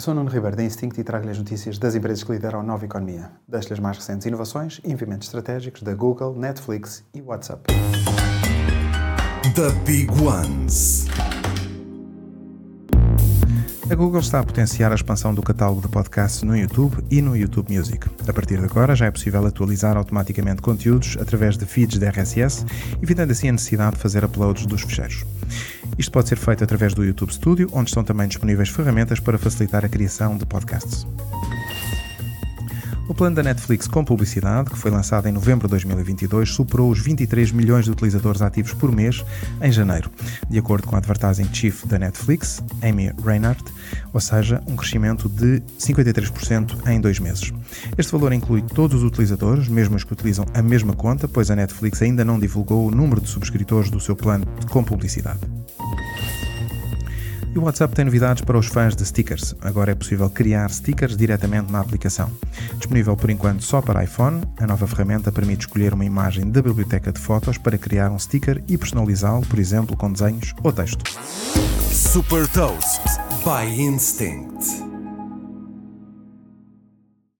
Eu sou Nuno Ribeiro da Instinct e trago-lhe as notícias das empresas que lideram a nova economia. Deixo-lhe as mais recentes inovações e investimentos estratégicos da Google, Netflix e WhatsApp. The Big Ones. A Google está a potenciar a expansão do catálogo de podcasts no YouTube e no YouTube Music. A partir de agora já é possível atualizar automaticamente conteúdos através de feeds de RSS, evitando assim a necessidade de fazer uploads dos fecheiros. Isto pode ser feito através do YouTube Studio, onde estão também disponíveis ferramentas para facilitar a criação de podcasts. O plano da Netflix com publicidade, que foi lançado em novembro de 2022, superou os 23 milhões de utilizadores ativos por mês em janeiro, de acordo com a Advertising Chief da Netflix, Amy Reinhardt, ou seja, um crescimento de 53% em dois meses. Este valor inclui todos os utilizadores, mesmo os que utilizam a mesma conta, pois a Netflix ainda não divulgou o número de subscritores do seu plano com publicidade. E o WhatsApp tem novidades para os fãs de stickers. Agora é possível criar stickers diretamente na aplicação. Disponível por enquanto só para iPhone, a nova ferramenta permite escolher uma imagem da biblioteca de fotos para criar um sticker e personalizá-lo, por exemplo, com desenhos ou texto. Super Toast by Instinct.